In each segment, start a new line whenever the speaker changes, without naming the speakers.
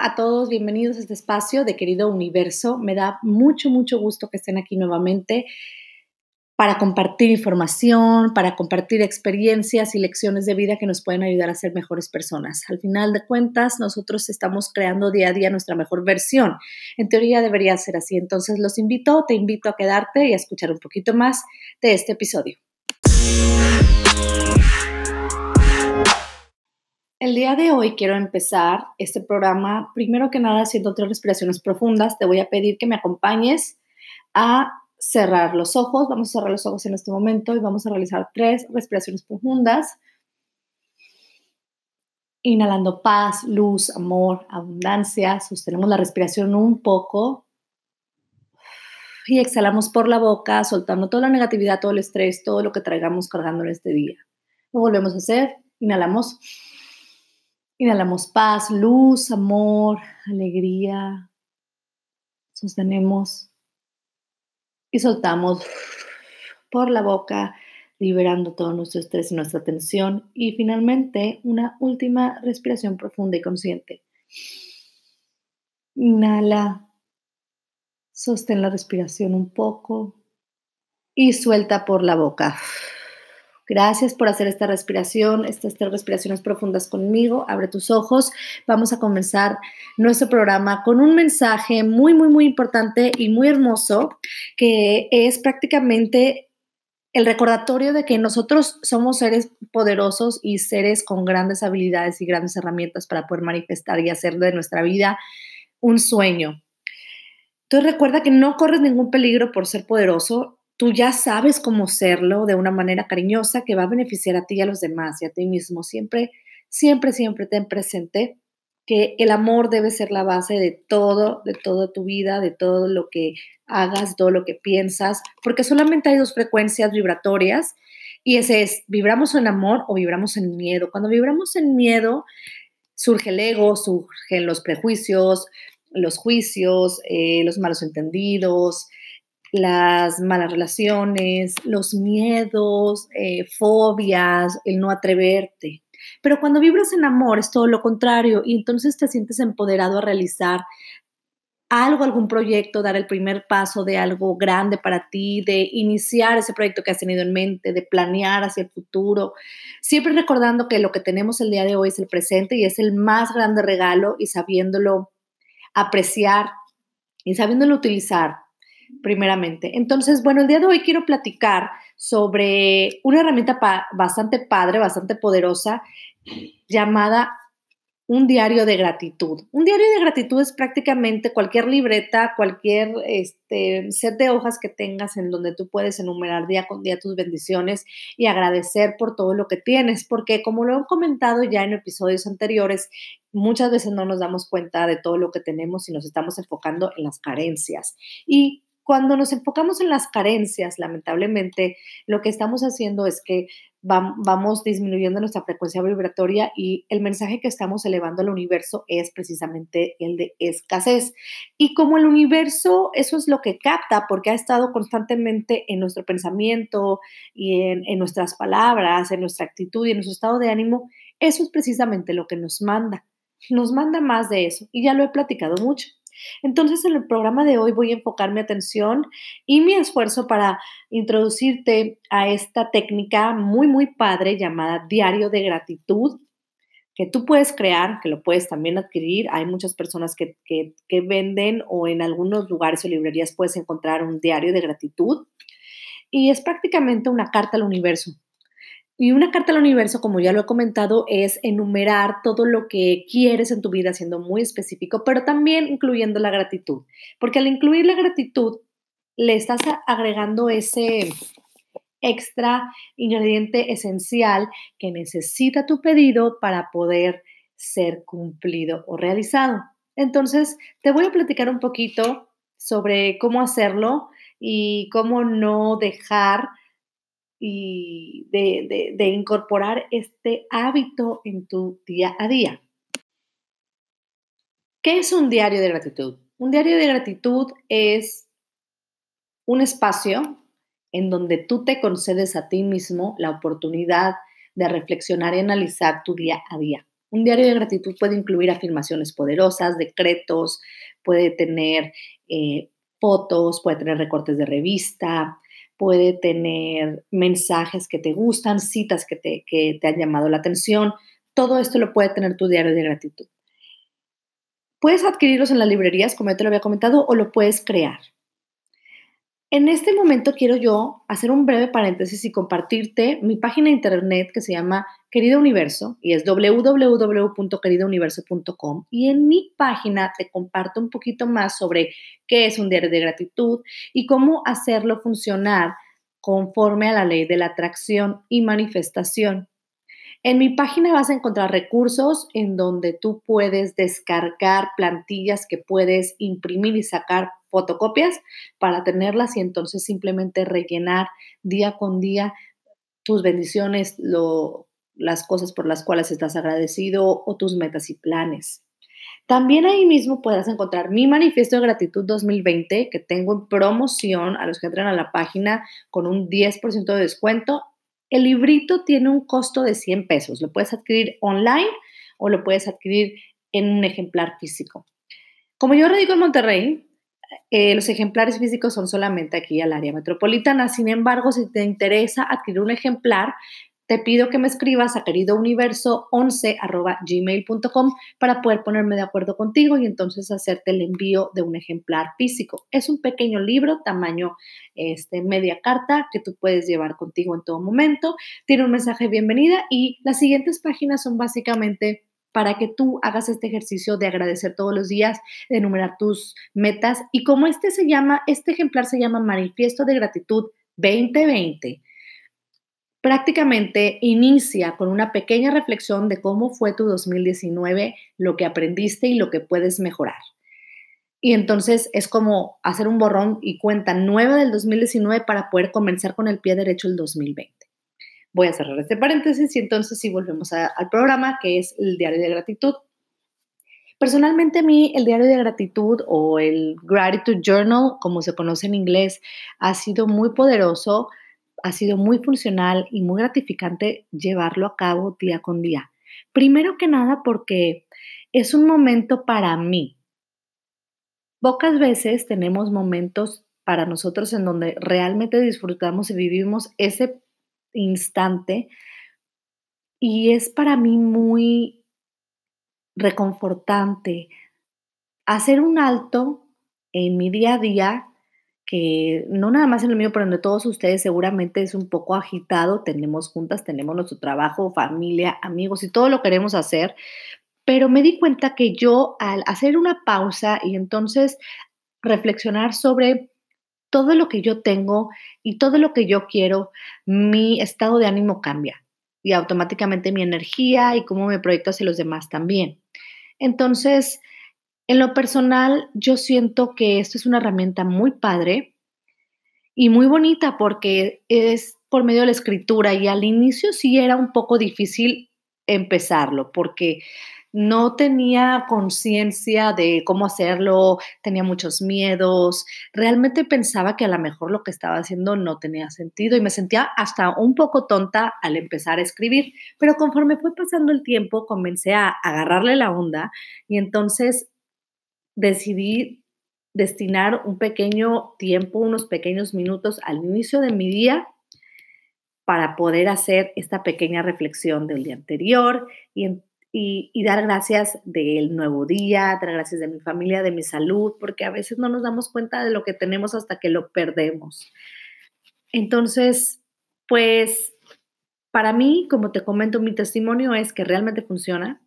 A todos, bienvenidos a este espacio de querido universo. Me da mucho, mucho gusto que estén aquí nuevamente para compartir información, para compartir experiencias y lecciones de vida que nos pueden ayudar a ser mejores personas. Al final de cuentas, nosotros estamos creando día a día nuestra mejor versión. En teoría debería ser así. Entonces los invito, te invito a quedarte y a escuchar un poquito más de este episodio. El día de hoy quiero empezar este programa, primero que nada, haciendo tres respiraciones profundas. Te voy a pedir que me acompañes a cerrar los ojos. Vamos a cerrar los ojos en este momento y vamos a realizar tres respiraciones profundas. Inhalando paz, luz, amor, abundancia. Sostenemos la respiración un poco. Y exhalamos por la boca, soltando toda la negatividad, todo el estrés, todo lo que traigamos cargando en este día. Lo volvemos a hacer. Inhalamos. Inhalamos paz, luz, amor, alegría. Sostenemos y soltamos por la boca, liberando todo nuestro estrés y nuestra tensión. Y finalmente, una última respiración profunda y consciente. Inhala, sostén la respiración un poco y suelta por la boca. Gracias por hacer esta respiración, estas tres respiraciones profundas conmigo. Abre tus ojos. Vamos a comenzar nuestro programa con un mensaje muy, muy, muy importante y muy hermoso, que es prácticamente el recordatorio de que nosotros somos seres poderosos y seres con grandes habilidades y grandes herramientas para poder manifestar y hacer de nuestra vida un sueño. Entonces recuerda que no corres ningún peligro por ser poderoso tú ya sabes cómo serlo de una manera cariñosa que va a beneficiar a ti y a los demás y a ti mismo. Siempre, siempre, siempre ten presente que el amor debe ser la base de todo, de toda tu vida, de todo lo que hagas, todo lo que piensas, porque solamente hay dos frecuencias vibratorias y ese es, vibramos en amor o vibramos en miedo. Cuando vibramos en miedo, surge el ego, surgen los prejuicios, los juicios, eh, los malos entendidos, las malas relaciones, los miedos, eh, fobias, el no atreverte. Pero cuando vibras en amor es todo lo contrario y entonces te sientes empoderado a realizar algo, algún proyecto, dar el primer paso de algo grande para ti, de iniciar ese proyecto que has tenido en mente, de planear hacia el futuro, siempre recordando que lo que tenemos el día de hoy es el presente y es el más grande regalo y sabiéndolo apreciar y sabiéndolo utilizar primeramente. Entonces, bueno, el día de hoy quiero platicar sobre una herramienta bastante padre, bastante poderosa, llamada un diario de gratitud. Un diario de gratitud es prácticamente cualquier libreta, cualquier este, set de hojas que tengas en donde tú puedes enumerar día con día tus bendiciones y agradecer por todo lo que tienes, porque como lo he comentado ya en episodios anteriores, muchas veces no nos damos cuenta de todo lo que tenemos y nos estamos enfocando en las carencias. Y cuando nos enfocamos en las carencias, lamentablemente, lo que estamos haciendo es que vamos disminuyendo nuestra frecuencia vibratoria y el mensaje que estamos elevando al universo es precisamente el de escasez. Y como el universo, eso es lo que capta porque ha estado constantemente en nuestro pensamiento y en, en nuestras palabras, en nuestra actitud y en nuestro estado de ánimo, eso es precisamente lo que nos manda. Nos manda más de eso y ya lo he platicado mucho. Entonces, en el programa de hoy voy a enfocar mi atención y mi esfuerzo para introducirte a esta técnica muy, muy padre llamada diario de gratitud que tú puedes crear, que lo puedes también adquirir. Hay muchas personas que, que, que venden o en algunos lugares o librerías puedes encontrar un diario de gratitud. Y es prácticamente una carta al universo y una carta al universo, como ya lo he comentado, es enumerar todo lo que quieres en tu vida, siendo muy específico, pero también incluyendo la gratitud. Porque al incluir la gratitud, le estás agregando ese extra ingrediente esencial que necesita tu pedido para poder ser cumplido o realizado. Entonces, te voy a platicar un poquito sobre cómo hacerlo y cómo no dejar y de, incorporar este hábito en tu día a día. ¿Qué es un diario de gratitud? Un diario de gratitud es un espacio en donde tú te concedes a ti mismo la oportunidad de reflexionar y analizar tu día a día. Un diario de gratitud puede incluir afirmaciones poderosas, decretos, puede tener eh, fotos, puede tener recortes de revista, puede tener mensajes que te gustan, citas que te, que te han llamado la atención. Todo esto lo puede tener tu diario de gratitud. Puedes adquirirlos en las librerías, como ya te lo había comentado, o lo puedes crear. En este momento quiero yo hacer un breve paréntesis y compartirte mi página de internet que se llama Querido Universo y es www.queridouniverso.com y en mi página te comparto un poquito más sobre qué es un diario de gratitud y cómo hacerlo funcionar conforme a la ley de la atracción y manifestación. En mi página vas a encontrar recursos en donde tú puedes descargar plantillas que puedes imprimir y sacar fotocopias para tenerlas y entonces simplemente rellenar día con día tus bendiciones, las cosas por las cuales estás agradecido o tus metas y planes. También ahí mismo puedes encontrar mi manifiesto de gratitud 2020 que tengo en promoción a los que entran a la página con un 10% de descuento. El librito tiene un costo de 100 pesos. Lo puedes adquirir online o lo puedes adquirir en un ejemplar físico. Como yo radico en Monterrey, eh, los ejemplares físicos son solamente aquí al área metropolitana. Sin embargo, si te interesa adquirir un ejemplar, te pido que me escribas a queridouniverso11 para poder ponerme de acuerdo contigo y entonces hacerte el envío de un ejemplar físico. Es un pequeño libro, tamaño este, media carta, que tú puedes llevar contigo en todo momento. Tiene un mensaje de bienvenida y las siguientes páginas son básicamente para que tú hagas este ejercicio de agradecer todos los días, de enumerar tus metas. Y como este se llama, este ejemplar se llama Manifiesto de Gratitud 2020, prácticamente inicia con una pequeña reflexión de cómo fue tu 2019, lo que aprendiste y lo que puedes mejorar. Y entonces es como hacer un borrón y cuenta nueva del 2019 para poder comenzar con el pie derecho el 2020. Voy a cerrar este paréntesis y entonces sí volvemos al programa que es el diario de gratitud. Personalmente a mí el diario de gratitud o el Gratitude Journal, como se conoce en inglés, ha sido muy poderoso, ha sido muy funcional y muy gratificante llevarlo a cabo día con día. Primero que nada porque es un momento para mí. Pocas veces tenemos momentos para nosotros en donde realmente disfrutamos y vivimos ese instante y es para mí muy reconfortante hacer un alto en mi día a día, que no nada más en el mío, pero en de todos ustedes seguramente es un poco agitado, tenemos juntas, tenemos nuestro trabajo, familia, amigos y todo lo queremos hacer, pero me di cuenta que yo al hacer una pausa y entonces reflexionar sobre todo lo que yo tengo y todo lo que yo quiero, mi estado de ánimo cambia y automáticamente mi energía y cómo me proyecto hacia los demás también. Entonces, en lo personal, yo siento que esto es una herramienta muy padre y muy bonita porque es por medio de la escritura y al inicio sí era un poco difícil empezarlo porque no tenía conciencia de cómo hacerlo, tenía muchos miedos, realmente pensaba que a lo mejor lo que estaba haciendo no tenía sentido y me sentía hasta un poco tonta al empezar a escribir, pero conforme fue pasando el tiempo comencé a agarrarle la onda y entonces decidí destinar un pequeño tiempo, unos pequeños minutos al inicio de mi día para poder hacer esta pequeña reflexión del día anterior y, y, dar gracias del nuevo día, dar gracias de mi familia, de mi salud, porque a veces no nos damos cuenta de lo que tenemos hasta que lo perdemos. Entonces, pues para mí, como te comento, mi testimonio es que realmente funciona.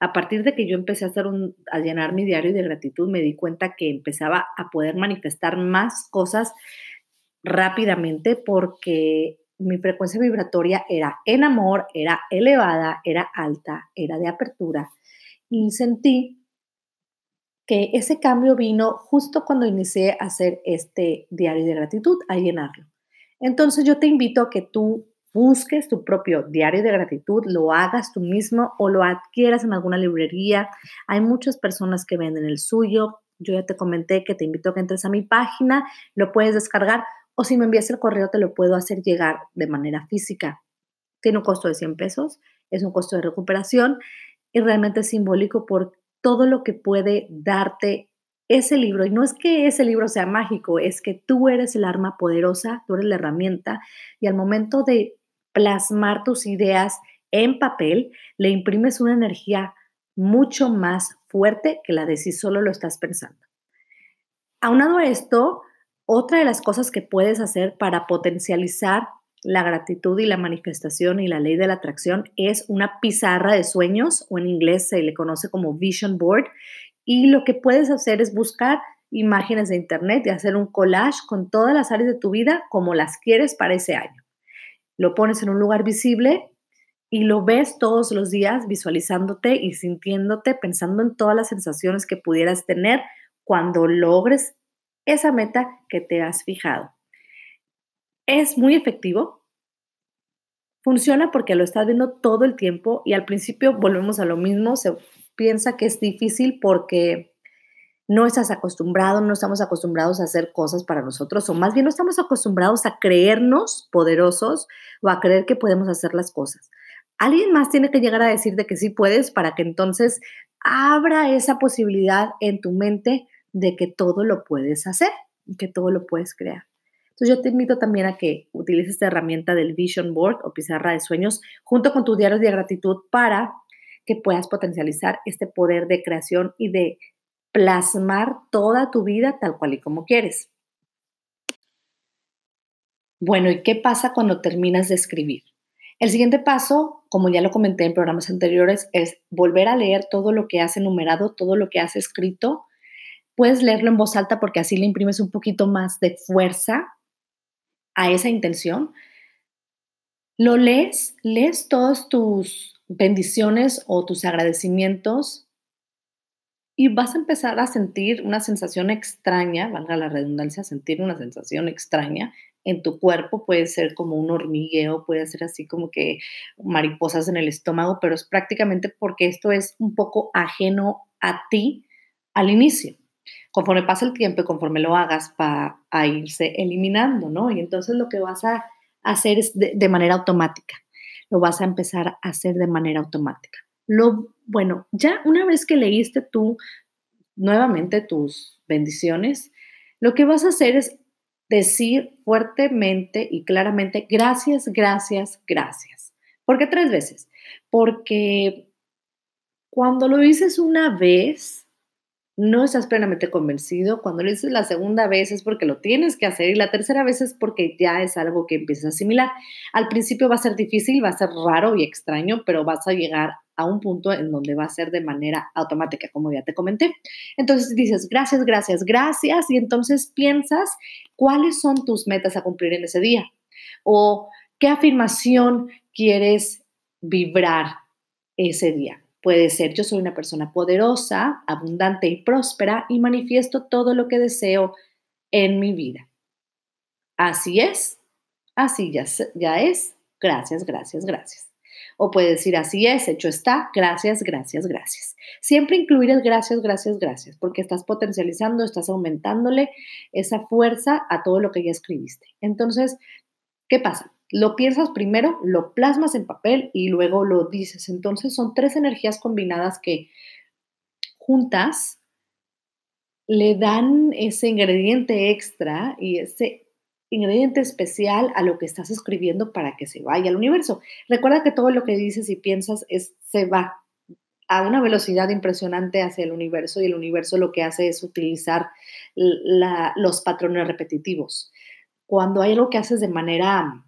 A partir de que yo empecé a, hacer un, a llenar mi diario de gratitud, me di cuenta que empezaba a poder manifestar más cosas rápidamente porque mi frecuencia vibratoria era en amor, era elevada, era alta, era de apertura. Y sentí que ese cambio vino justo cuando inicié a hacer este diario de gratitud, a llenarlo. Entonces yo te invito a que tú busques tu propio diario de gratitud, lo hagas tú mismo o lo adquieras en alguna librería. Hay muchas personas que venden el suyo. Yo ya te comenté que te invito a que entres a mi página, lo puedes descargar o si me envías el correo te lo puedo hacer llegar de manera física. Tiene un costo de 100 pesos, es un costo de recuperación y realmente simbólico por todo lo que puede darte ese libro. Y no es que ese libro sea mágico, es que tú eres el arma poderosa, tú eres la herramienta y al momento de plasmar tus ideas en papel, le imprimes una energía mucho más fuerte que la de si solo lo estás pensando. Aunado a esto, otra de las cosas que puedes hacer para potencializar la gratitud y la manifestación y la ley de la atracción es una pizarra de sueños o en inglés se le conoce como vision board y lo que puedes hacer es buscar imágenes de internet y hacer un collage con todas las áreas de tu vida como las quieres para ese año. Lo pones en un lugar visible y lo ves todos los días visualizándote y sintiéndote, pensando en todas las sensaciones que pudieras tener cuando logres esa meta que te has fijado. Es muy efectivo. Funciona porque lo estás viendo todo el tiempo y al principio volvemos a lo mismo, se piensa que es difícil porque no estás acostumbrado, no estamos acostumbrados a hacer cosas para nosotros, o más bien no estamos acostumbrados a creernos poderosos o a creer que podemos hacer las cosas. Alguien más tiene que llegar a decir de que sí puedes para que entonces abra esa posibilidad en tu mente de que todo lo puedes hacer y que todo lo puedes crear. Entonces yo te invito también a que utilices esta herramienta del Vision Board o pizarra de sueños junto con tu diario de gratitud para que puedas potencializar este poder de creación y de plasmar toda tu vida tal cual y como quieres. Bueno, ¿y qué pasa cuando terminas de escribir? El siguiente paso, como ya lo comenté en programas anteriores, es volver a leer todo lo que has enumerado, todo lo que has escrito. Puedes leerlo en voz alta porque así le imprimes un poquito más de fuerza a esa intención. Lo lees, lees todas tus bendiciones o tus agradecimientos y vas a empezar a sentir una sensación extraña, valga la redundancia, sentir una sensación extraña en tu cuerpo, puede ser como un hormigueo, puede ser así como que mariposas en el estómago, pero es prácticamente porque esto es un poco ajeno a ti al inicio. Conforme pasa el tiempo y conforme lo hagas, va a irse eliminando, ¿no? Y entonces lo que vas a hacer es de, de manera automática, lo vas a empezar a hacer de manera automática. Lo, bueno, ya una vez que leíste tú nuevamente tus bendiciones, lo que vas a hacer es decir fuertemente y claramente gracias, gracias, gracias. ¿Por qué tres veces? Porque cuando lo dices una vez, no estás plenamente convencido. Cuando lo dices la segunda vez es porque lo tienes que hacer y la tercera vez es porque ya es algo que empiezas a asimilar. Al principio va a ser difícil, va a ser raro y extraño, pero vas a llegar a un punto en donde va a ser de manera automática, como ya te comenté. Entonces dices, gracias, gracias, gracias, y entonces piensas cuáles son tus metas a cumplir en ese día o qué afirmación quieres vibrar ese día. Puede ser, yo soy una persona poderosa, abundante y próspera y manifiesto todo lo que deseo en mi vida. Así es, así ya, es, gracias, gracias, gracias. O puede decir, así es, hecho está, gracias, gracias, gracias. Siempre incluir el gracias, gracias, gracias, porque estás potencializando, estás aumentándole esa fuerza a todo lo que ya escribiste. Entonces, ¿qué pasa? Lo piensas primero, lo plasmas en papel y luego lo dices. Entonces son tres energías combinadas que juntas le dan ese ingrediente extra y ese ingrediente especial a lo que estás escribiendo para que se vaya al universo. Recuerda que todo lo que dices y piensas es, se va a una velocidad impresionante hacia el universo y el universo lo que hace es utilizar los patrones repetitivos. Cuando hay algo que haces de manera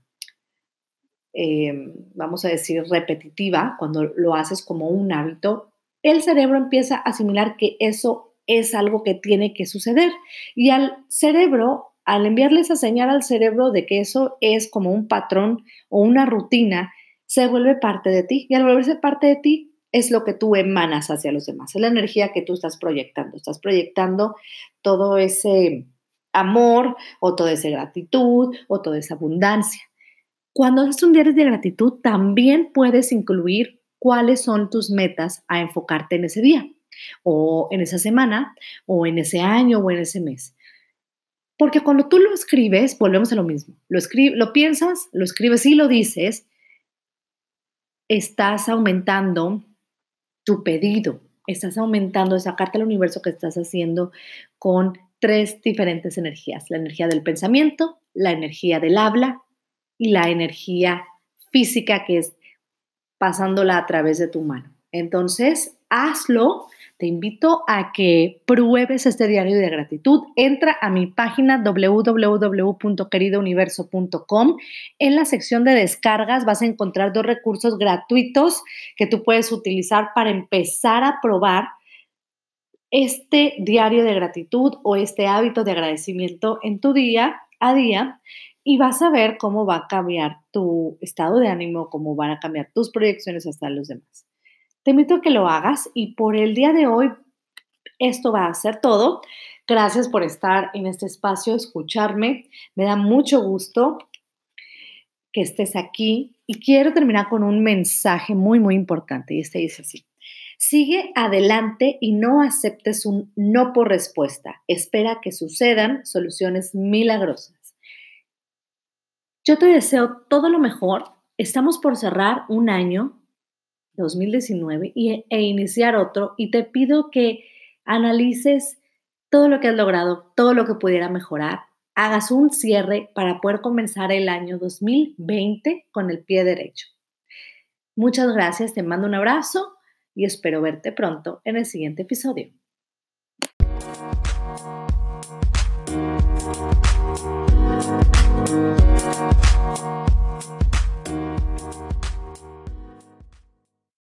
eh, vamos a decir, repetitiva, cuando lo haces como un hábito, el cerebro empieza a asimilar que eso es algo que tiene que suceder. Y al cerebro, al enviarle esa señal al cerebro de que eso es como un patrón o una rutina, se vuelve parte de ti. Y al volverse parte de ti, es lo que tú emanas hacia los demás, es la energía que tú estás proyectando. Estás proyectando todo ese amor o toda esa gratitud o toda esa abundancia. Cuando haces un diario de gratitud, también puedes incluir cuáles son tus metas a enfocarte en ese día, o en esa semana, o en ese año, o en ese mes. Porque cuando tú lo escribes, volvemos a lo mismo. Lo, lo piensas, lo escribes y lo dices, estás aumentando tu pedido. Estás aumentando esa carta al universo que estás haciendo con tres diferentes energías. La energía del pensamiento, la energía del habla y la energía física que es pasándola a través de tu mano. Entonces, hazlo te invito a que pruebes este diario de gratitud. Entra a mi página www.queridouniverso.com. En la sección de descargas vas a encontrar dos recursos gratuitos que tú puedes utilizar para empezar a probar este diario de gratitud o este hábito de agradecimiento en tu día a día y vas a ver cómo va a cambiar tu estado de ánimo, cómo van a cambiar tus proyecciones hasta los demás. Te invito a que lo hagas y por el día de hoy esto va a ser todo. Gracias por estar en este espacio, escucharme. Me da mucho gusto que estés aquí y quiero terminar con un mensaje muy, muy importante y este dice así. Sigue adelante y no aceptes un no por respuesta. Espera que sucedan soluciones milagrosas. Yo te deseo todo lo mejor. Estamos por cerrar un año 2019 y, e iniciar otro y te pido que analices todo lo que has logrado, todo lo que pudiera mejorar, hagas un cierre para poder comenzar el año 2020 con el pie derecho. Muchas gracias, te mando un abrazo y espero verte pronto en el siguiente episodio.